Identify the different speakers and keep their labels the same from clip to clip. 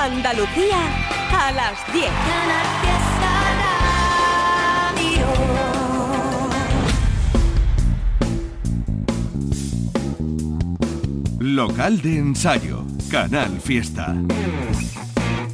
Speaker 1: Andalucía a las 10.
Speaker 2: Local de ensayo, Canal Fiesta.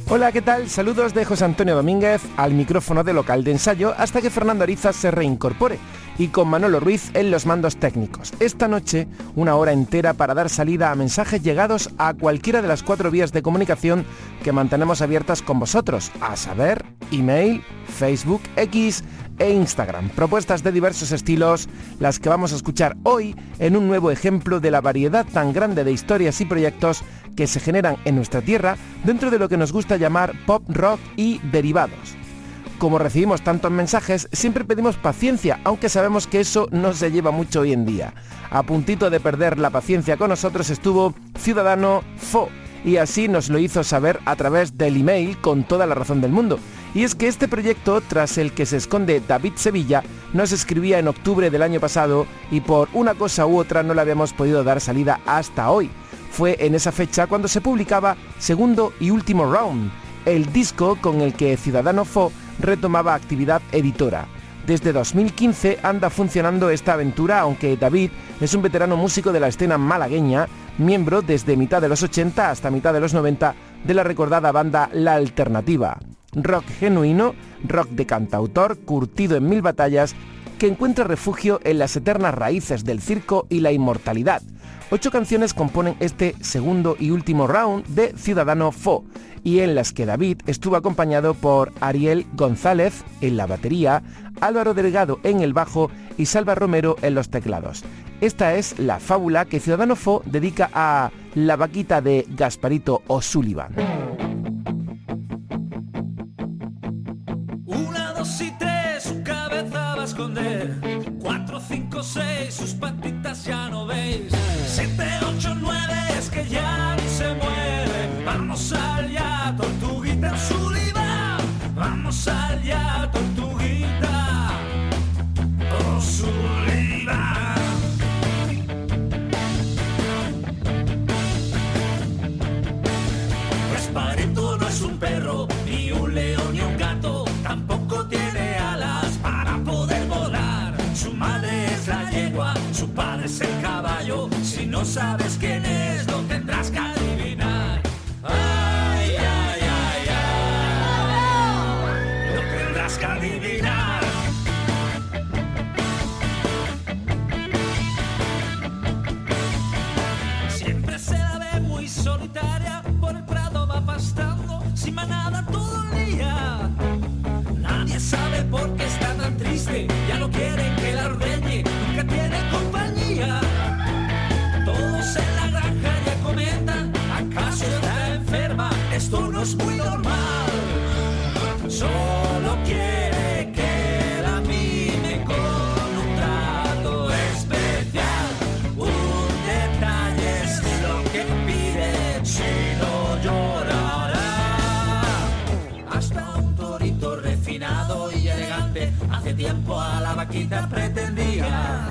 Speaker 3: Hola, ¿qué tal? Saludos de José Antonio Domínguez al micrófono de local de ensayo hasta que Fernando Ariza se reincorpore y con Manolo Ruiz en los mandos técnicos. Esta noche, una hora entera para dar salida a mensajes llegados a cualquiera de las cuatro vías de comunicación que mantenemos abiertas con vosotros, a saber, email, Facebook, X e Instagram. Propuestas de diversos estilos, las que vamos a escuchar hoy en un nuevo ejemplo de la variedad tan grande de historias y proyectos que se generan en nuestra tierra dentro de lo que nos gusta llamar pop rock y derivados. Como recibimos tantos mensajes, siempre pedimos paciencia, aunque sabemos que eso no se lleva mucho hoy en día. A puntito de perder la paciencia con nosotros estuvo Ciudadano Fo, y así nos lo hizo saber a través del email con toda la razón del mundo. Y es que este proyecto, tras el que se esconde David Sevilla, nos escribía en octubre del año pasado y por una cosa u otra no le habíamos podido dar salida hasta hoy. Fue en esa fecha cuando se publicaba Segundo y Último Round, el disco con el que Ciudadano Fo retomaba actividad editora. Desde 2015 anda funcionando esta aventura, aunque David es un veterano músico de la escena malagueña, miembro desde mitad de los 80 hasta mitad de los 90 de la recordada banda La Alternativa. Rock genuino, rock de cantautor, curtido en mil batallas, que encuentra refugio en las eternas raíces del circo y la inmortalidad. Ocho canciones componen este segundo y último round de Ciudadano Fo, y en las que David estuvo acompañado por Ariel González en la batería, Álvaro Delgado en el bajo y Salva Romero en los teclados. Esta es la fábula que Ciudadano Fo dedica a la vaquita de Gasparito O'Sullivan.
Speaker 4: Seis, sus patitas ya no veis. Siete, ocho, nueve, es que ya ni se mueve. Vamos allá, tortuguita Sullivan. Vamos allá, tortuguita O'Sullivan. Sabes quién es, tiempo a la vaquita pretendía.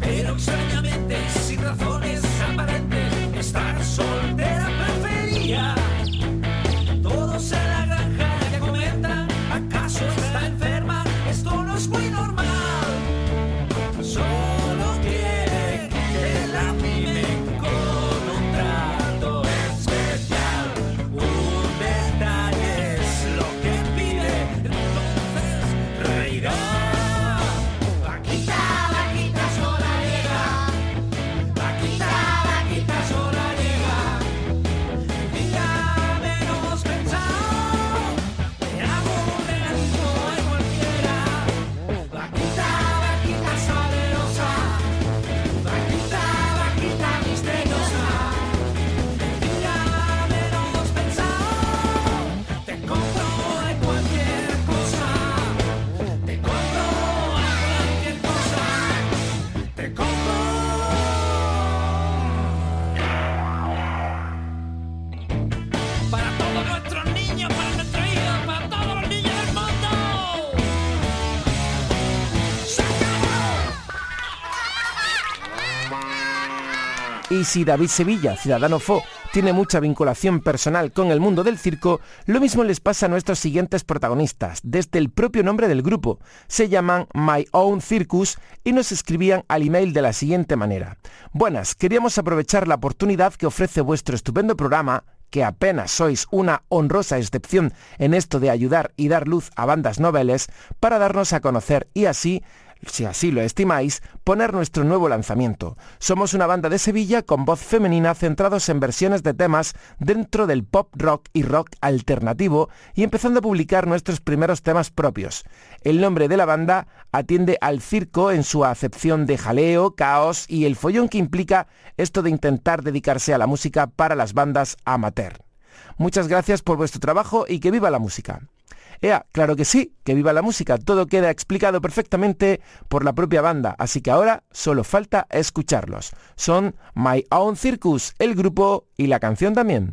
Speaker 4: Pero extrañamente sin razones
Speaker 5: Y si David Sevilla, ciudadano FO, tiene mucha vinculación personal con el mundo del circo, lo mismo les pasa a nuestros siguientes protagonistas, desde el propio nombre del grupo. Se llaman My Own Circus y nos escribían al email de la siguiente manera. Buenas, queríamos aprovechar la oportunidad que ofrece vuestro estupendo programa que apenas sois una honrosa excepción en esto de ayudar y dar luz a bandas noveles, para darnos a conocer y así si así lo estimáis, poner nuestro nuevo lanzamiento. Somos una banda de Sevilla con voz femenina centrados en versiones de temas dentro del pop rock y rock alternativo y empezando a publicar nuestros primeros temas propios. El nombre de la banda atiende al circo en su acepción de jaleo, caos y el follón que implica esto de intentar dedicarse a la música para las bandas amateur. Muchas gracias por vuestro trabajo y que viva la música. Ea, claro que sí, que viva la música, todo queda explicado perfectamente por la propia banda, así que ahora solo falta escucharlos. Son My Own Circus, el grupo y la canción también.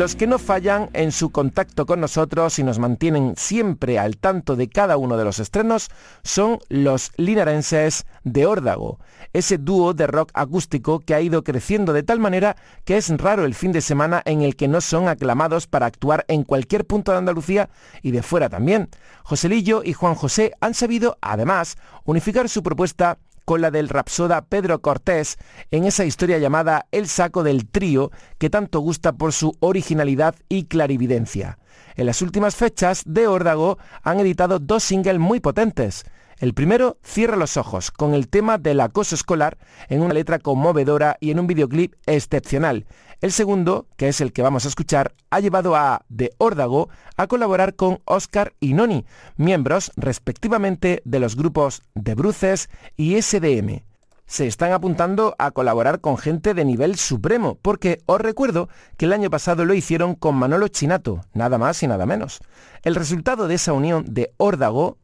Speaker 3: Los que no fallan en su contacto con nosotros y nos mantienen siempre al tanto de cada uno de los estrenos son los linarenses de Órdago, ese dúo de rock acústico que ha ido creciendo de tal manera que es raro el fin de semana en el que no son aclamados para actuar en cualquier punto de Andalucía y de fuera también. Joselillo y Juan José han sabido, además, unificar su propuesta con la del rapsoda Pedro Cortés en esa historia llamada El saco del trío que tanto gusta por su originalidad y clarividencia. En las últimas fechas, de Órdago han editado dos singles muy potentes. El primero, Cierra los ojos, con el tema del acoso escolar en una letra conmovedora y en un videoclip excepcional. El segundo, que es el que vamos a escuchar, ha llevado a De Órdago a colaborar con Oscar y Noni, miembros respectivamente de los grupos De Bruces y SDM. Se están apuntando a colaborar con gente de nivel supremo, porque os recuerdo que el año pasado lo hicieron con Manolo Chinato, nada más y nada menos. El resultado de esa unión de Órdago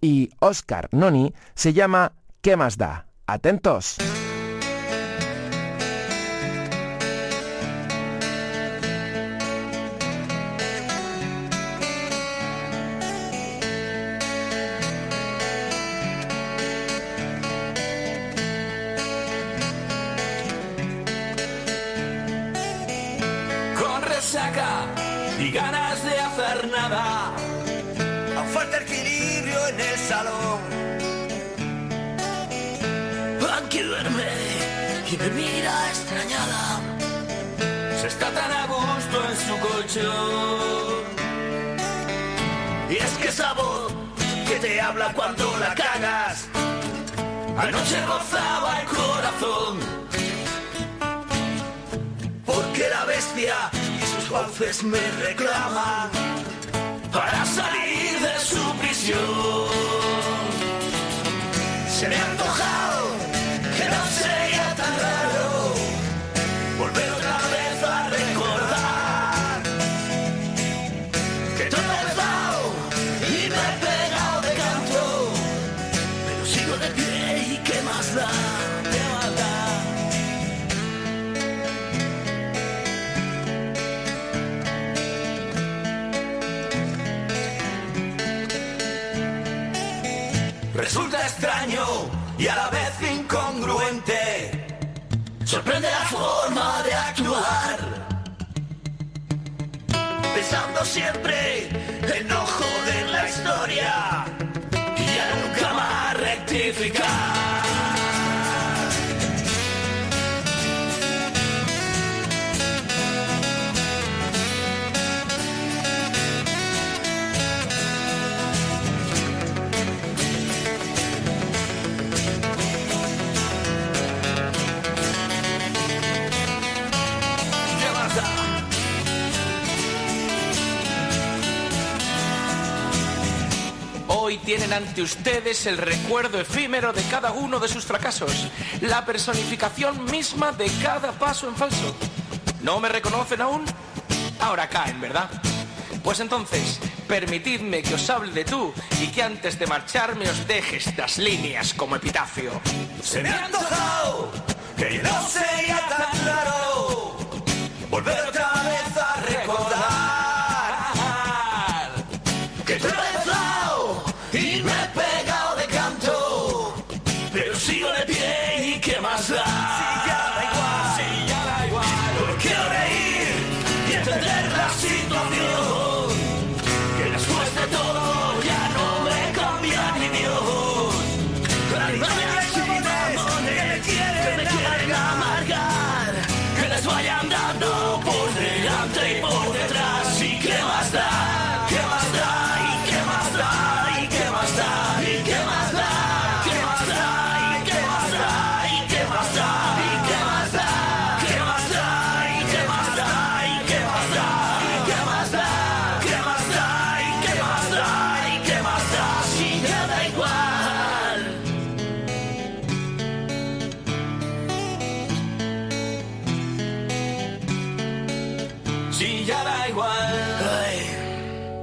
Speaker 3: y Oscar Noni se llama ¿Qué más da? Atentos.
Speaker 6: Mira extrañada. Se está tan a gusto en su colchón. Y es que esa que te habla cuando la cagas. Anoche rozaba el corazón. Porque la bestia y sus fauces me reclaman para salir de su prisión. Se me ha antojado y a la vez incongruente. Sorprende la forma de actuar. Pensando siempre en no joder la historia y ya nunca más rectificar.
Speaker 7: Hoy tienen ante ustedes el recuerdo efímero de cada uno de sus fracasos, la personificación misma de cada paso en falso. ¿No me reconocen aún? Ahora caen, ¿verdad? Pues entonces, permitidme que os hable de tú y que antes de marcharme os deje estas líneas como epitafio.
Speaker 6: Se me que no tan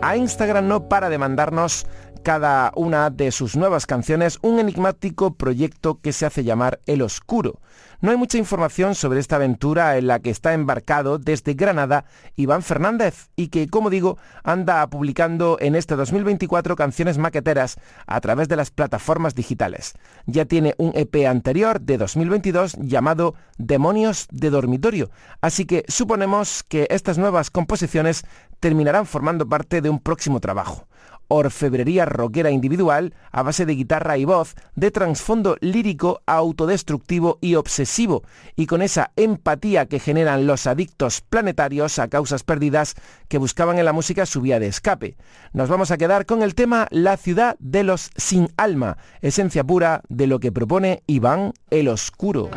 Speaker 6: A
Speaker 3: Instagram no para de mandarnos cada una de sus nuevas canciones un enigmático proyecto que se hace llamar El Oscuro. No hay mucha información sobre esta aventura en la que está embarcado desde Granada Iván Fernández y que, como digo, anda publicando en este 2024 canciones maqueteras a través de las plataformas digitales. Ya tiene un EP anterior de 2022 llamado Demonios de Dormitorio, así que suponemos que estas nuevas composiciones terminarán formando parte de un próximo trabajo orfebrería rockera individual a base de guitarra y voz, de trasfondo lírico, autodestructivo y obsesivo, y con esa empatía que generan los adictos planetarios a causas perdidas que buscaban en la música su vía de escape. Nos vamos a quedar con el tema La ciudad de los sin alma, esencia pura de lo que propone Iván el Oscuro.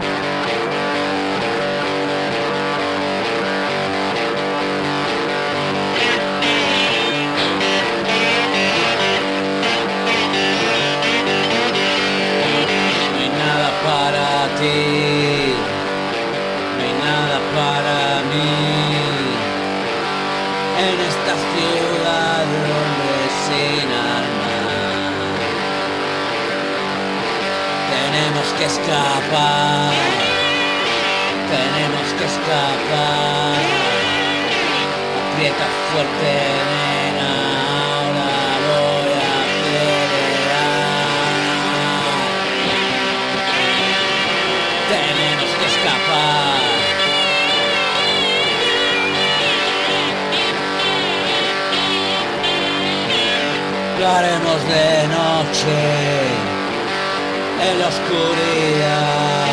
Speaker 8: Lo haremos de noche en la oscuridad.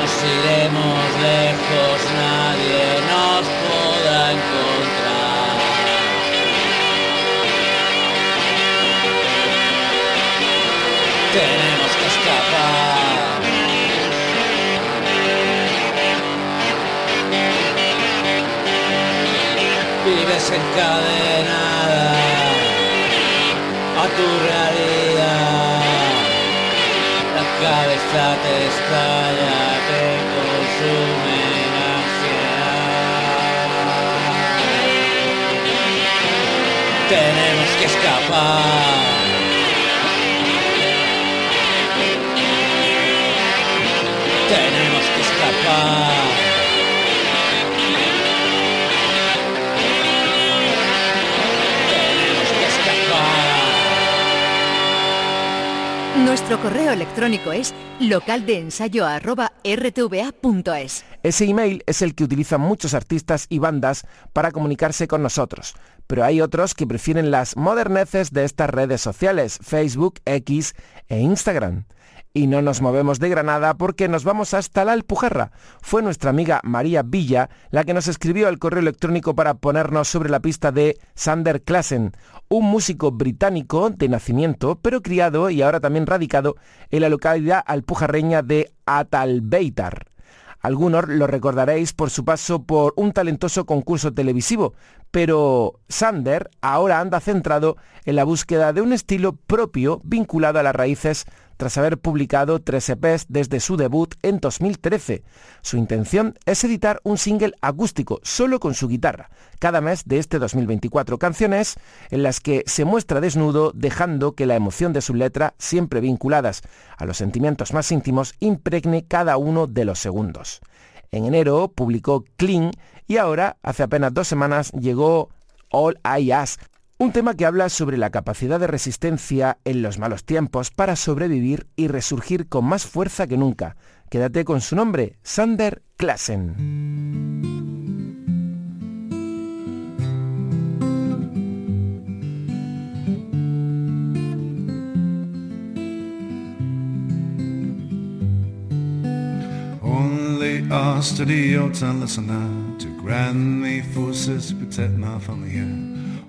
Speaker 8: Nos iremos lejos, nadie nos podrá encontrar. Tenemos que escapar. Vives encadenada tu realidad cabeza te estalla, te consume la. Tenemos que escapar.
Speaker 1: Nuestro correo electrónico es localdeensayo.rtva.es.
Speaker 3: Ese email es el que utilizan muchos artistas y bandas para comunicarse con nosotros, pero hay otros que prefieren las moderneces de estas redes sociales, Facebook, X e Instagram. Y no nos movemos de Granada porque nos vamos hasta la Alpujarra. Fue nuestra amiga María Villa la que nos escribió el correo electrónico para ponernos sobre la pista de Sander Klassen, un músico británico de nacimiento, pero criado y ahora también radicado en la localidad alpujarreña de Atalbeitar. Algunos lo recordaréis por su paso por un talentoso concurso televisivo, pero Sander ahora anda centrado en la búsqueda de un estilo propio vinculado a las raíces tras haber publicado tres EPs desde su debut en 2013. Su intención es editar un single acústico solo con su guitarra, cada mes de este 2024, canciones en las que se muestra desnudo dejando que la emoción de su letra, siempre vinculadas a los sentimientos más íntimos, impregne cada uno de los segundos. En enero publicó Clean y ahora, hace apenas dos semanas, llegó All I Ask, un tema que habla sobre la capacidad de resistencia en los malos tiempos para sobrevivir y resurgir con más fuerza que nunca. Quédate con su nombre, Sander Klassen.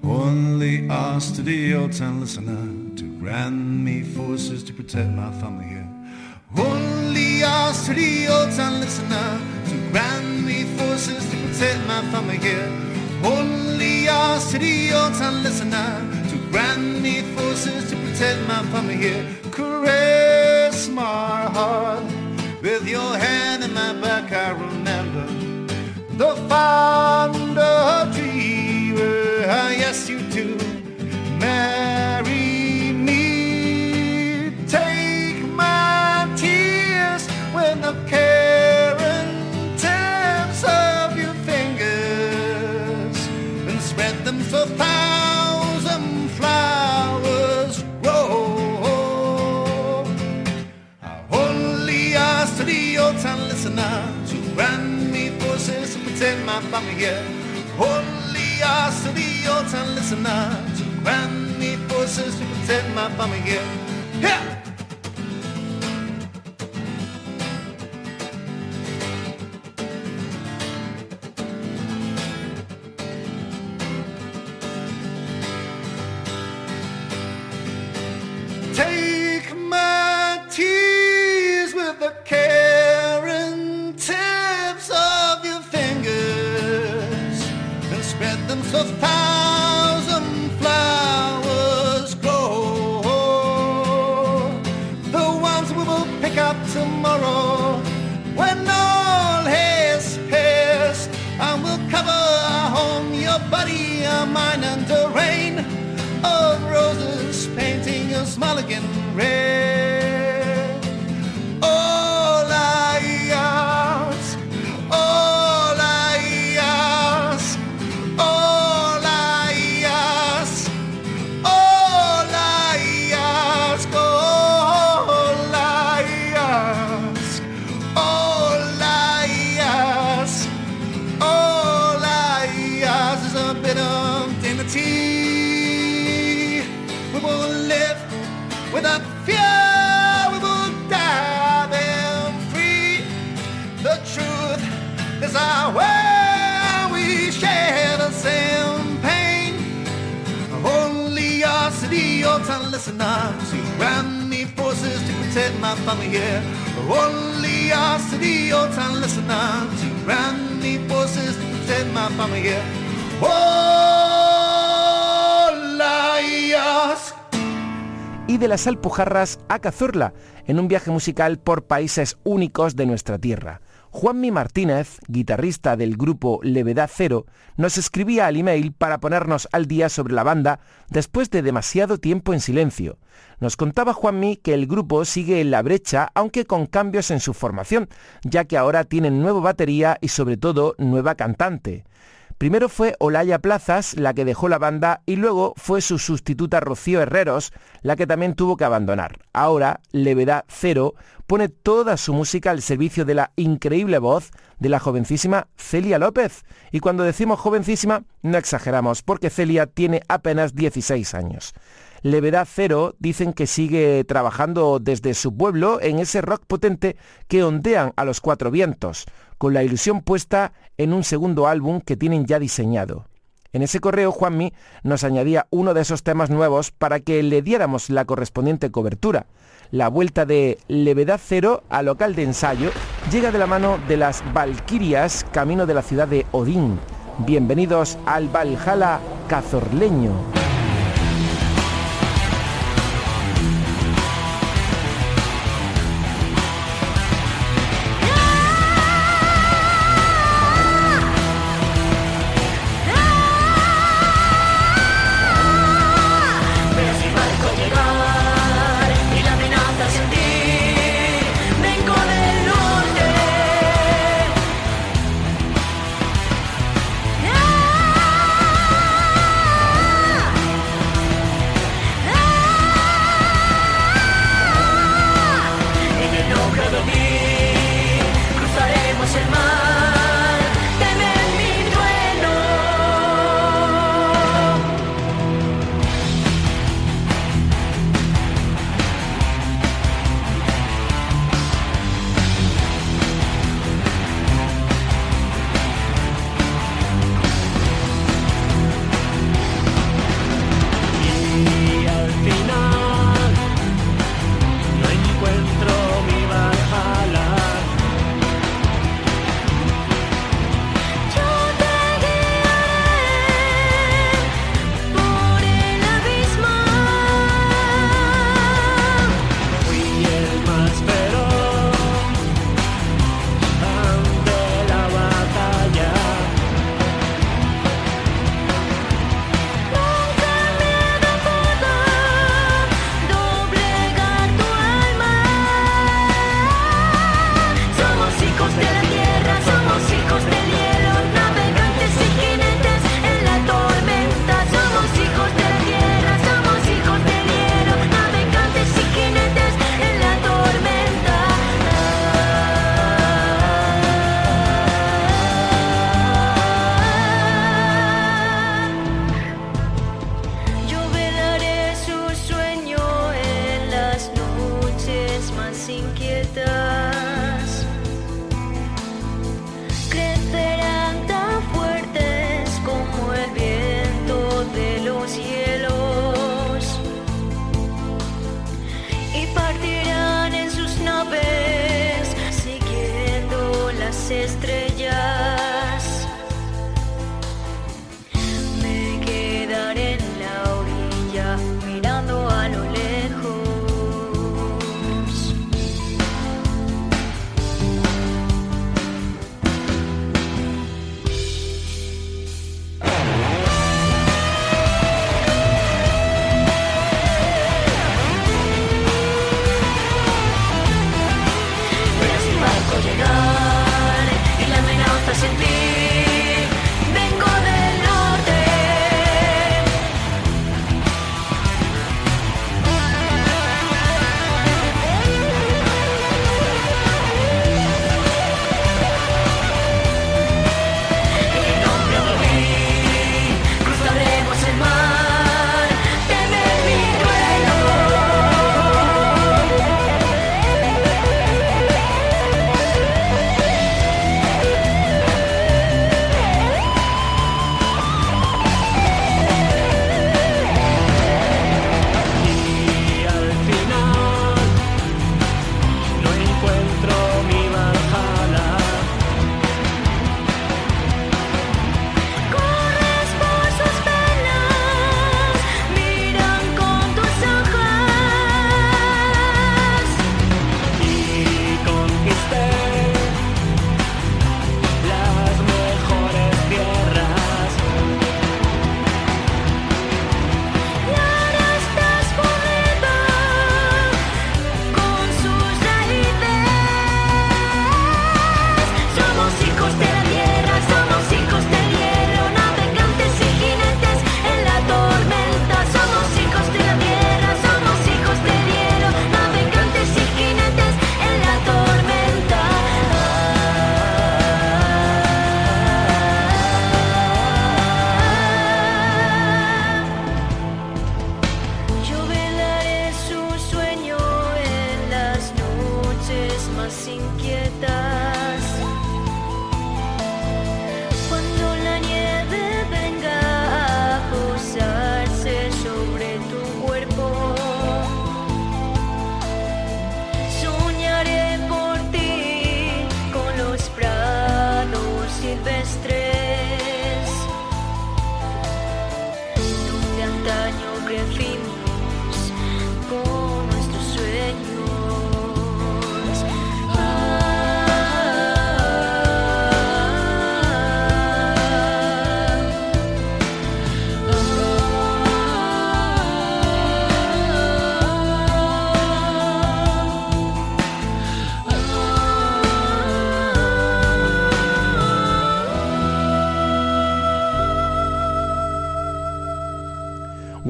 Speaker 9: Only asked to the hotel listener to grant me forces to protect my family here. Only asked to the hotel listener to grant me forces to protect my family here. Only asked to the hotel listener to grant me forces to protect my family here. Caress my heart with your hand in my back, I remember the fond tree where ah, yes, you do. Marry me, take my tears when the Karen tips of your fingers and spread them so thousand flowers grow. I Only ask to the old town listener to run me forces and pretend my family here. Only ask to the old town listener to grant me forces to protect my family here. Yeah!
Speaker 3: Y de las Alpujarras a Cazorla, en un viaje musical por países únicos de nuestra tierra. Juanmi Martínez, guitarrista del grupo Levedad Cero, nos escribía al email para ponernos al día sobre la banda después de demasiado tiempo en silencio. Nos contaba Juanmi que el grupo sigue en la brecha, aunque con cambios en su formación, ya que ahora tienen nueva batería y sobre todo nueva cantante. Primero fue Olaya Plazas la que dejó la banda y luego fue su sustituta Rocío Herreros la que también tuvo que abandonar. Ahora, Levedad Cero pone toda su música al servicio de la increíble voz de la jovencísima Celia López. Y cuando decimos jovencísima, no exageramos, porque Celia tiene apenas 16 años. Levedad Cero dicen que sigue trabajando desde su pueblo en ese rock potente que ondean a los cuatro vientos, con la ilusión puesta en un segundo álbum que tienen ya diseñado. En ese correo Juanmi nos añadía uno de esos temas nuevos para que le diéramos la correspondiente cobertura. La vuelta de Levedad Cero al local de ensayo llega de la mano de las Valquirias camino de la ciudad de Odín. Bienvenidos al Valhalla cazorleño.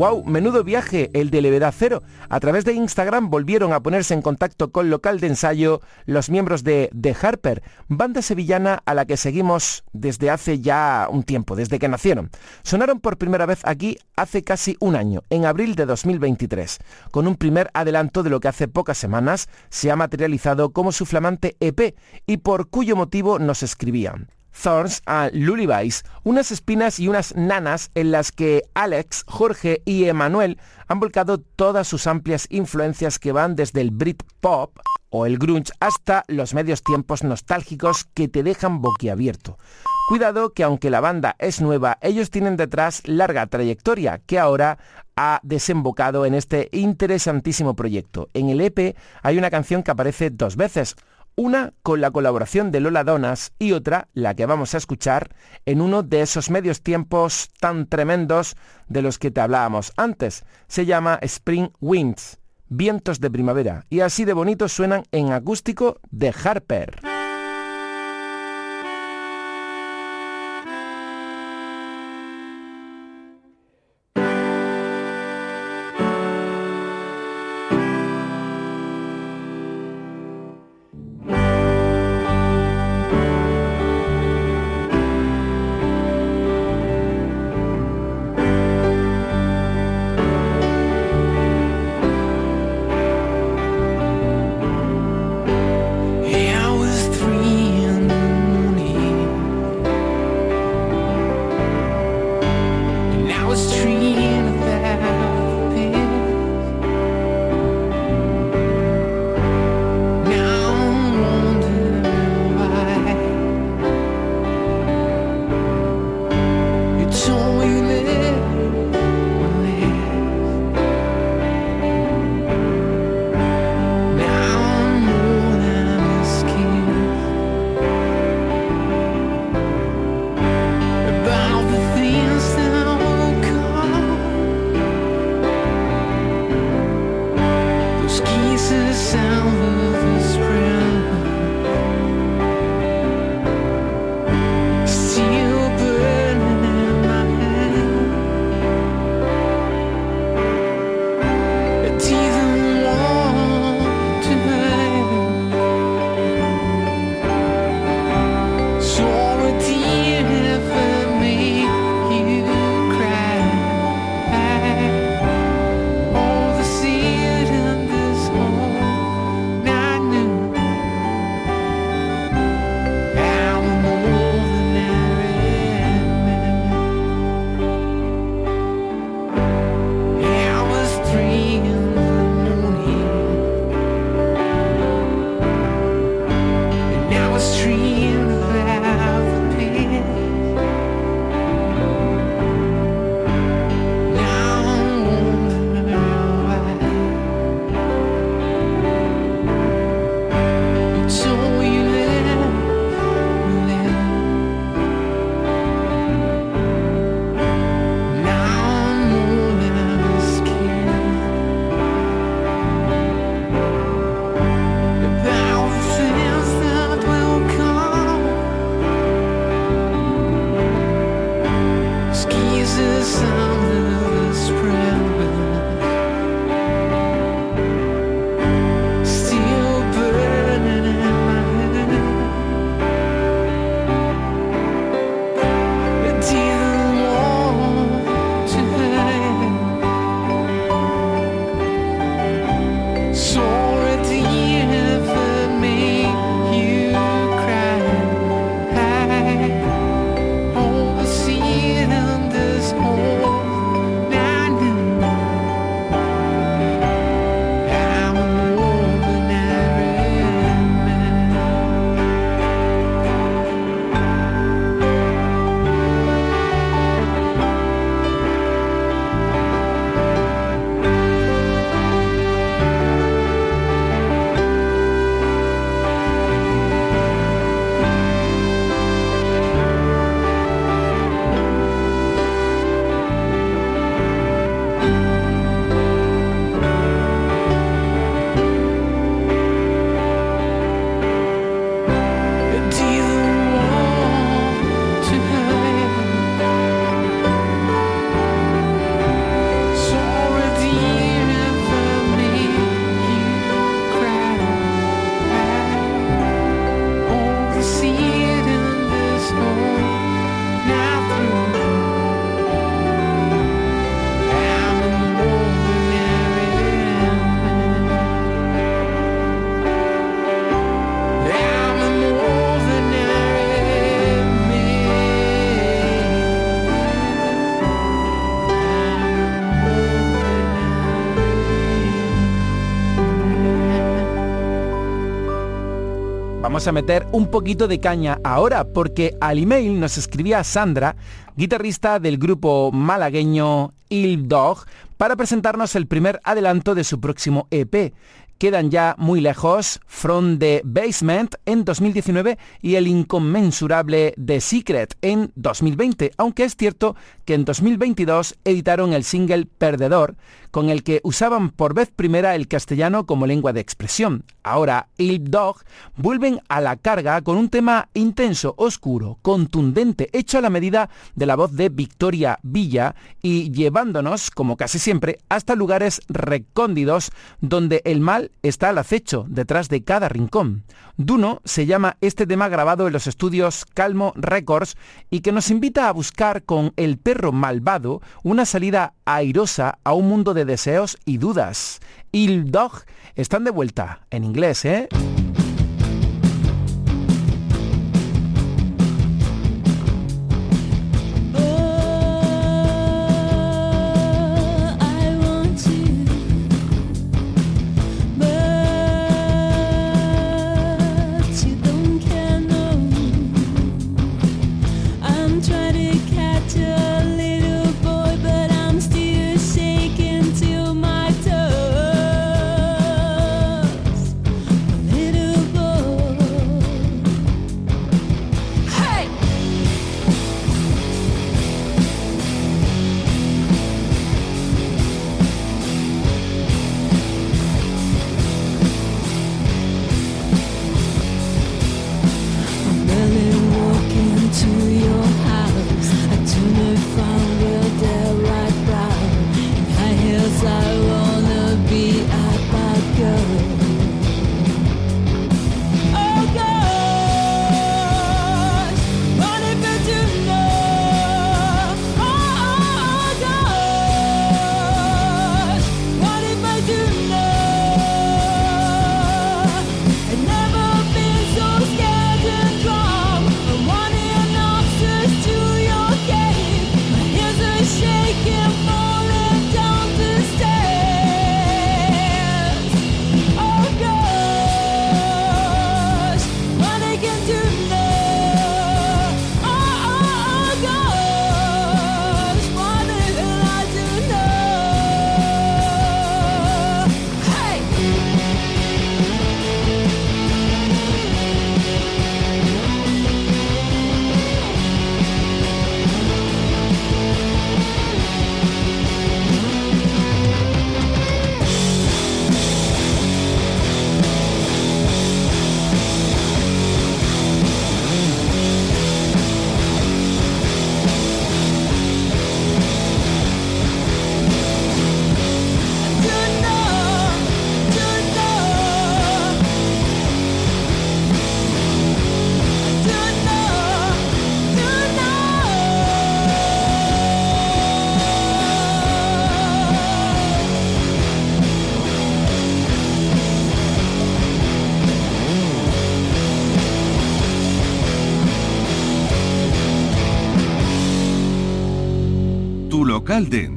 Speaker 10: ¡Wow! Menudo viaje, el de Levedad Cero. A través de Instagram volvieron a ponerse en contacto con local de ensayo los miembros de The Harper, banda sevillana a la que seguimos desde hace ya un tiempo, desde que nacieron. Sonaron por primera vez aquí hace casi un año, en abril de 2023, con un primer adelanto de lo que hace pocas semanas se ha materializado como su flamante EP y por cuyo motivo nos escribían. Thorns a Lullabies, unas espinas y unas nanas en las que Alex, Jorge y Emanuel han volcado todas sus amplias influencias que van desde el Britpop o el grunge hasta los medios tiempos nostálgicos que te dejan boquiabierto. Cuidado que aunque la banda es nueva, ellos tienen detrás larga trayectoria que ahora ha desembocado en este interesantísimo proyecto. En el EP hay una canción que aparece dos veces, una con la colaboración de Lola Donas y otra, la que vamos a escuchar, en uno de esos medios tiempos tan tremendos de los que te hablábamos antes. Se llama Spring Winds, vientos de primavera, y así de bonitos suenan en acústico de Harper.
Speaker 3: Vamos a meter un poquito de caña ahora, porque al email nos escribía Sandra, guitarrista del grupo malagueño Il Dog, para presentarnos el primer adelanto de su próximo EP quedan ya muy lejos From the Basement en 2019 y el inconmensurable The Secret en 2020, aunque es cierto que en 2022 editaron el single Perdedor, con el que usaban por vez primera el castellano como lengua de expresión. Ahora, Il Dog vuelven a la carga con un tema intenso, oscuro, contundente, hecho a la medida de la voz de Victoria Villa y llevándonos, como casi siempre, hasta lugares recóndidos donde el mal está al acecho, detrás de cada rincón. Duno se llama este tema grabado en los estudios Calmo Records y que nos invita a buscar con El perro malvado una salida airosa a un mundo de deseos y dudas. Il Dog están de vuelta, en inglés, ¿eh?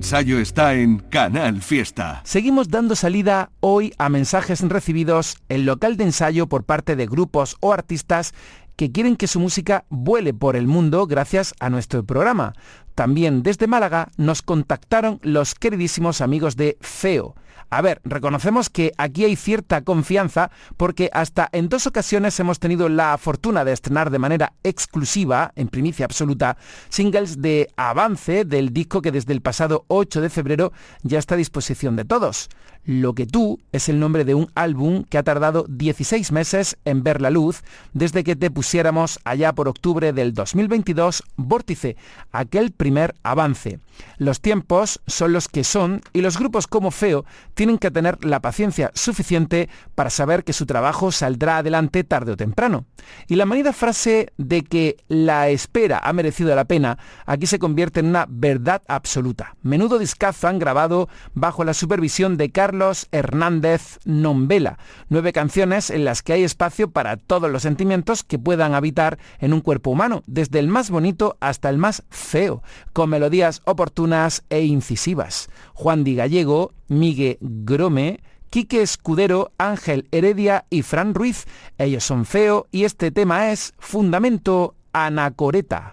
Speaker 2: Ensayo está en Canal Fiesta.
Speaker 3: Seguimos dando salida hoy a mensajes recibidos en local de ensayo por parte de grupos o artistas que quieren que su música vuele por el mundo gracias a nuestro programa. También desde Málaga nos contactaron los queridísimos amigos de Feo. A ver, reconocemos que aquí hay cierta confianza porque hasta en dos ocasiones hemos tenido la fortuna de estrenar de manera exclusiva, en primicia absoluta, singles de avance del disco que desde el pasado 8 de febrero ya está a disposición de todos. Lo que tú es el nombre de un álbum que ha tardado 16 meses en ver la luz desde que te pusiéramos allá por octubre del 2022 Vórtice, aquel primer avance. Los tiempos son los que son y los grupos como Feo tienen que tener la paciencia suficiente para saber que su trabajo saldrá adelante tarde o temprano. Y la manida frase de que la espera ha merecido la pena aquí se convierte en una verdad absoluta. Menudo discazo han grabado bajo la supervisión de Carlos Hernández Nombela. Nueve canciones en las que hay espacio para todos los sentimientos que puedan habitar en un cuerpo humano, desde el más bonito hasta el más feo, con melodías oportunas e incisivas. Juan Di Gallego, Migue Grome, Quique Escudero, Ángel Heredia y Fran Ruiz. Ellos son Feo y este tema es Fundamento Anacoreta.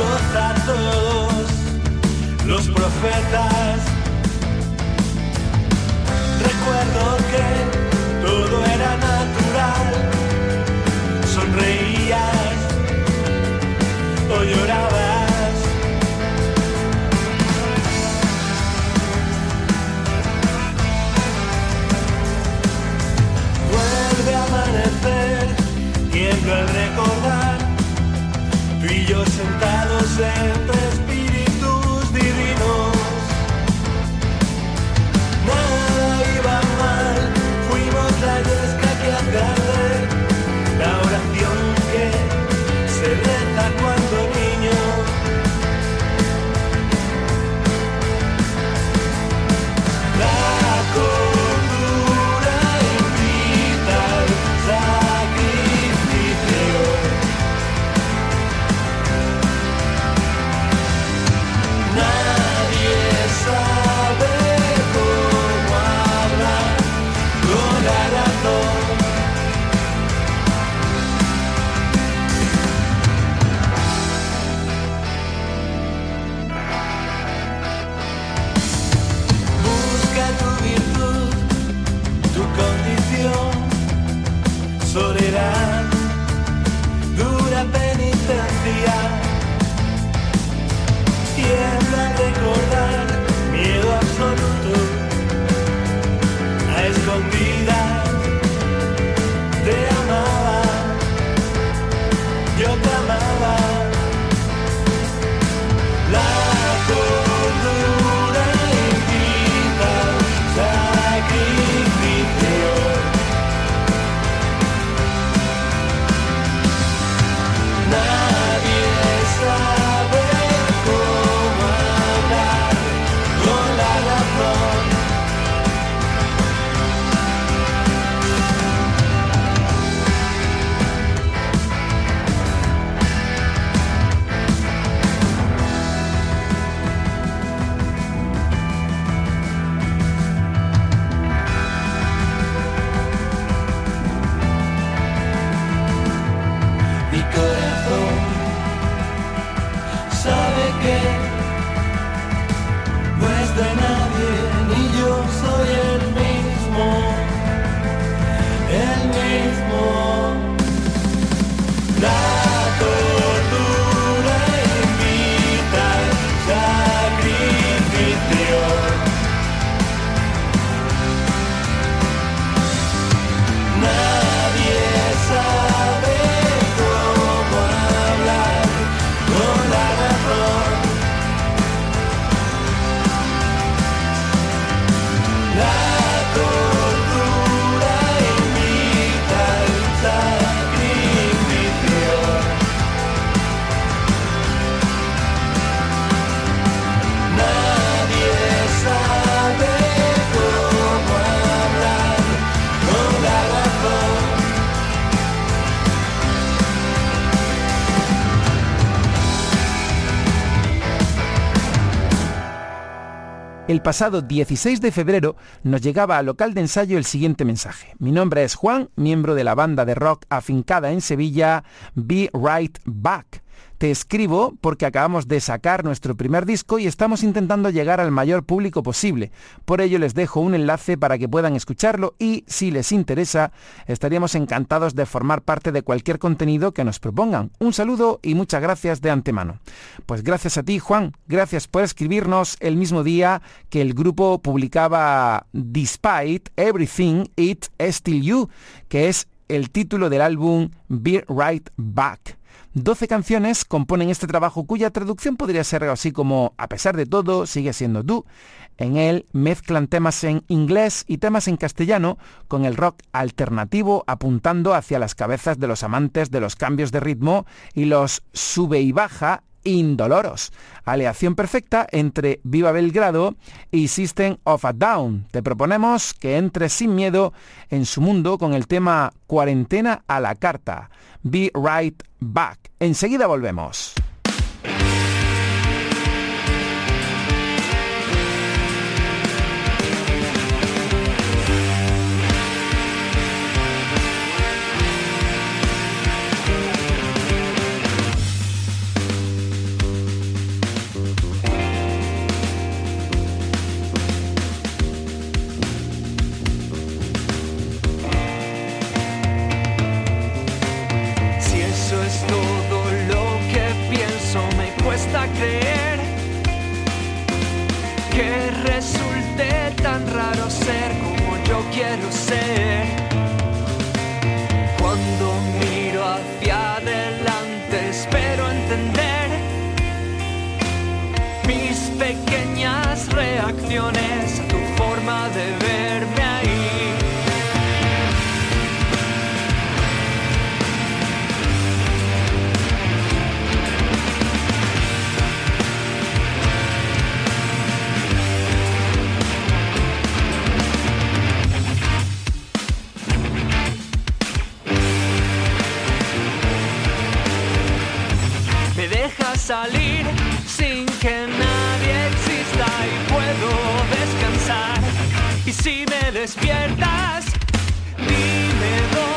Speaker 11: Destroza a los profetas. Recuerdo que todo era natural, El
Speaker 3: pasado 16 de febrero nos llegaba al local de ensayo el siguiente mensaje. Mi nombre es Juan, miembro de la banda de rock afincada en Sevilla, Be Right Back. Te escribo porque acabamos de sacar nuestro primer disco y estamos intentando llegar al mayor público posible. Por ello les dejo un enlace para que puedan escucharlo y, si les interesa, estaríamos encantados de formar parte de cualquier contenido que nos propongan. Un saludo y muchas gracias de antemano. Pues gracias a ti, Juan. Gracias por escribirnos el mismo día que el grupo publicaba Despite Everything, It Still You, que es el título del álbum Be Right Back. 12 canciones componen este trabajo cuya traducción podría ser así como A pesar de todo, sigue siendo tú. En él mezclan temas en inglés y temas en castellano con el rock alternativo apuntando hacia las cabezas de los amantes de los cambios de ritmo y los sube y baja indoloros. Aleación perfecta entre Viva Belgrado y System of a Down. Te proponemos que entres sin miedo en su mundo con el tema Cuarentena a la carta. Be right back. Enseguida volvemos.
Speaker 12: Que resulte tan raro ser como yo quiero ser. Cuando miro hacia adelante, espero entender mis pequeñas reacciones a tu forma de verme Me dejas salir sin que nadie exista y puedo descansar. Y si me despiertas, dime dónde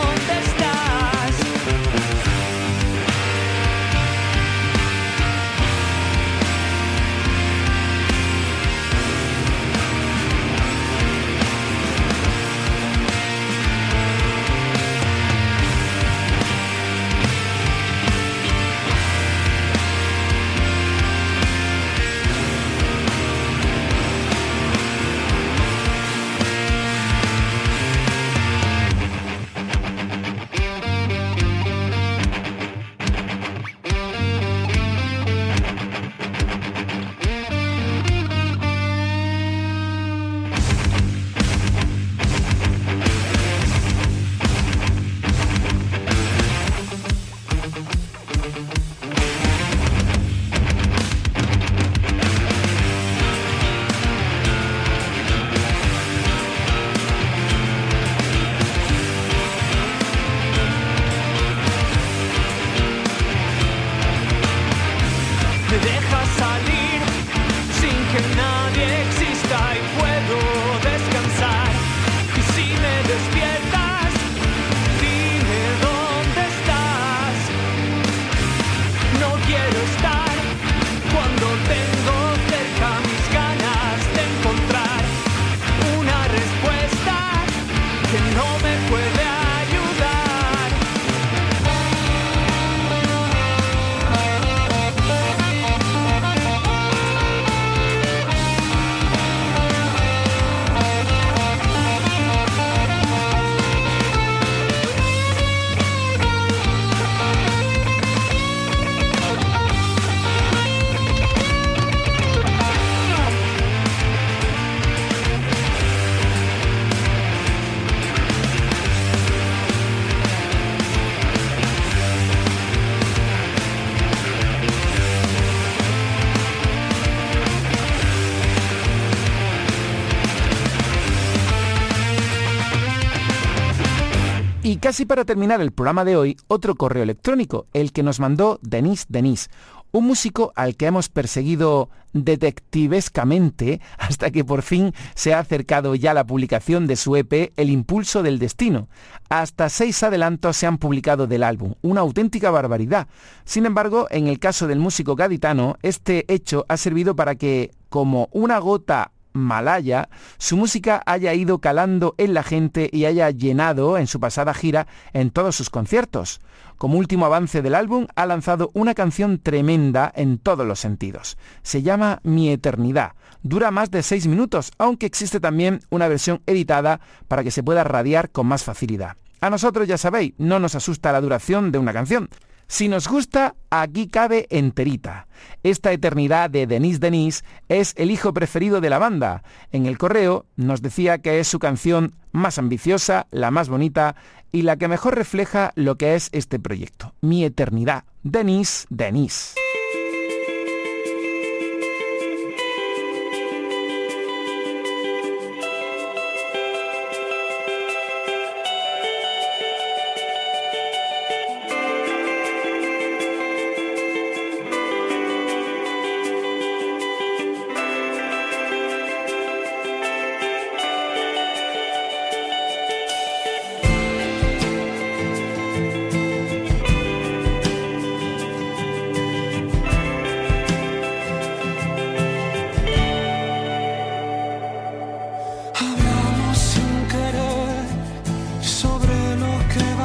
Speaker 3: casi para terminar el programa de hoy, otro correo electrónico, el que nos mandó Denis Denis, un músico al que hemos perseguido detectivescamente hasta que por fin se ha acercado ya la publicación de su EP El Impulso del Destino. Hasta seis adelantos se han publicado del álbum, una auténtica barbaridad. Sin embargo, en el caso del músico gaditano, este hecho ha servido para que, como una gota malaya, su música haya ido calando en la gente y haya llenado en su pasada gira en todos sus conciertos. Como último avance del álbum, ha lanzado una canción tremenda en todos los sentidos. Se llama Mi Eternidad. Dura más de seis minutos, aunque existe también una versión editada para que se pueda radiar con más facilidad. A nosotros, ya sabéis, no nos asusta la duración de una canción. Si nos gusta, aquí cabe enterita. Esta eternidad de Denise Denise es el hijo preferido de la banda. En el correo nos decía que es su canción más ambiciosa, la más bonita y la que mejor refleja lo que es este proyecto. Mi eternidad. Denise Denise.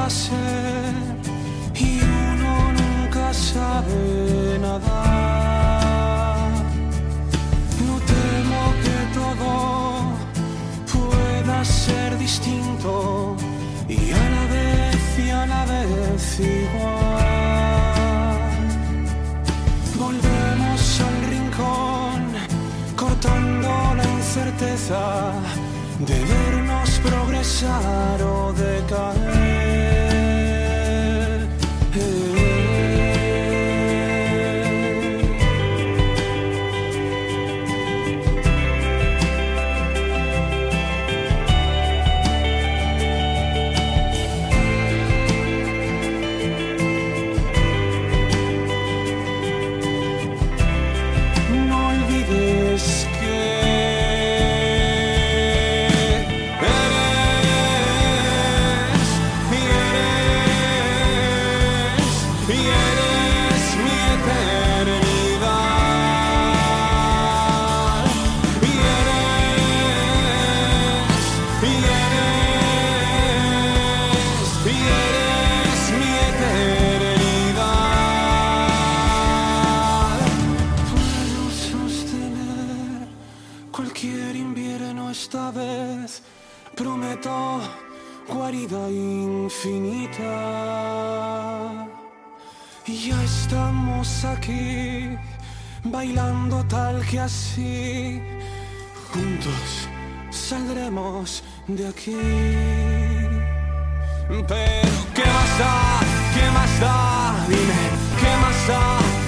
Speaker 13: passion. bailando tal que así, juntos saldremos de aquí. Pero ¿qué más da? ¿Qué más da? Dime, ¿qué más da?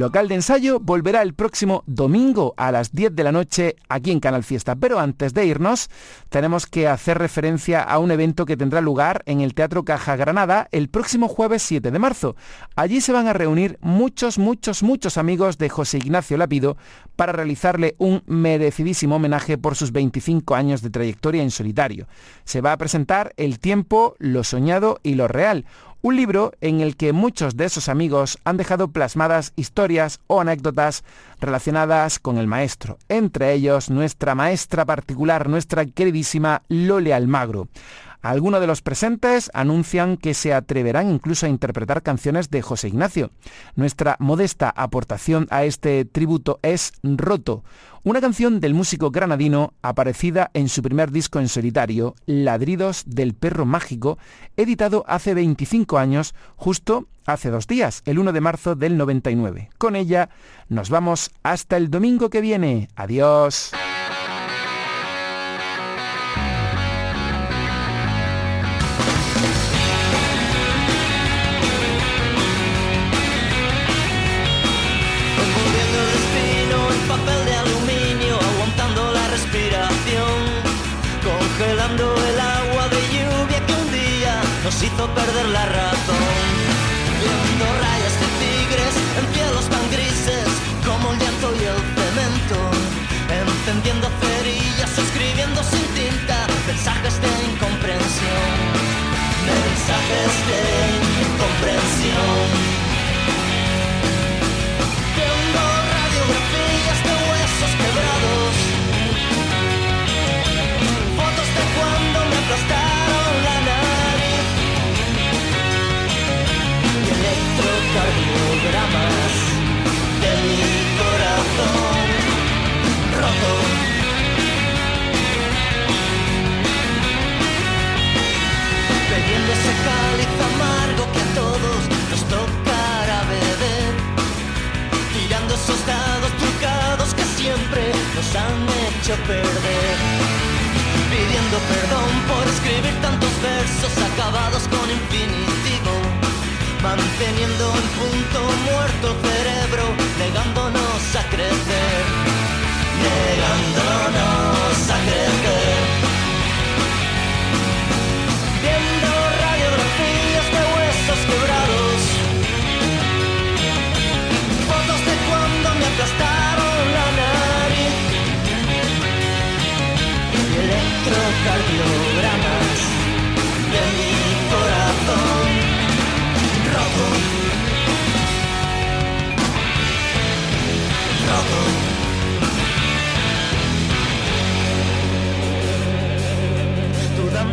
Speaker 3: Local de ensayo volverá el próximo domingo a las 10 de la noche aquí en Canal Fiesta. Pero antes de irnos, tenemos que hacer referencia a un evento que tendrá lugar en el Teatro Caja Granada el próximo jueves 7 de marzo. Allí se van a reunir muchos, muchos, muchos amigos de José Ignacio Lapido para realizarle un merecidísimo homenaje por sus 25 años de trayectoria en solitario. Se va a presentar El tiempo, lo soñado y lo real, un libro en el que muchos de esos amigos han dejado plasmadas historias o anécdotas relacionadas con el maestro, entre ellos nuestra maestra particular, nuestra queridísima Lole Almagro. Algunos de los presentes anuncian que se atreverán incluso a interpretar canciones de José Ignacio. Nuestra modesta aportación a este tributo es Roto, una canción del músico granadino aparecida en su primer disco en solitario, Ladridos del Perro Mágico, editado hace 25 años, justo hace dos días, el 1 de marzo del 99. Con ella nos vamos hasta el domingo que viene. Adiós.
Speaker 14: Perder la razón. Viendo rayas de tigres en cielos tan grises como el llanto y el cemento, encendiendo cerillas, escribiendo sin tinta mensajes de incomprensión, mensajes de incomprensión. Electrocardiogramas de mi corazón roto Bebiendo ese cáliz amargo que a todos nos tocará beber tirando esos dados trucados que siempre nos han hecho perder. Pidiendo perdón por escribir tantos versos acabados con infinitivo. Manteniendo en punto muerto el cerebro, negándonos a crecer. Negándonos a crecer. Viendo radiografías de huesos quebrados. Fotos de cuando me aplastaron la nariz Y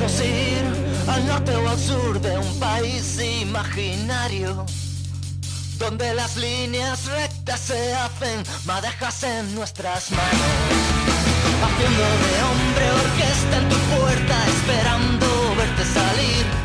Speaker 14: Al norte o al sur de un país imaginario donde las líneas rectas se hacen madejas en nuestras manos. Haciendo de hombre orquesta en tu puerta, esperando verte salir.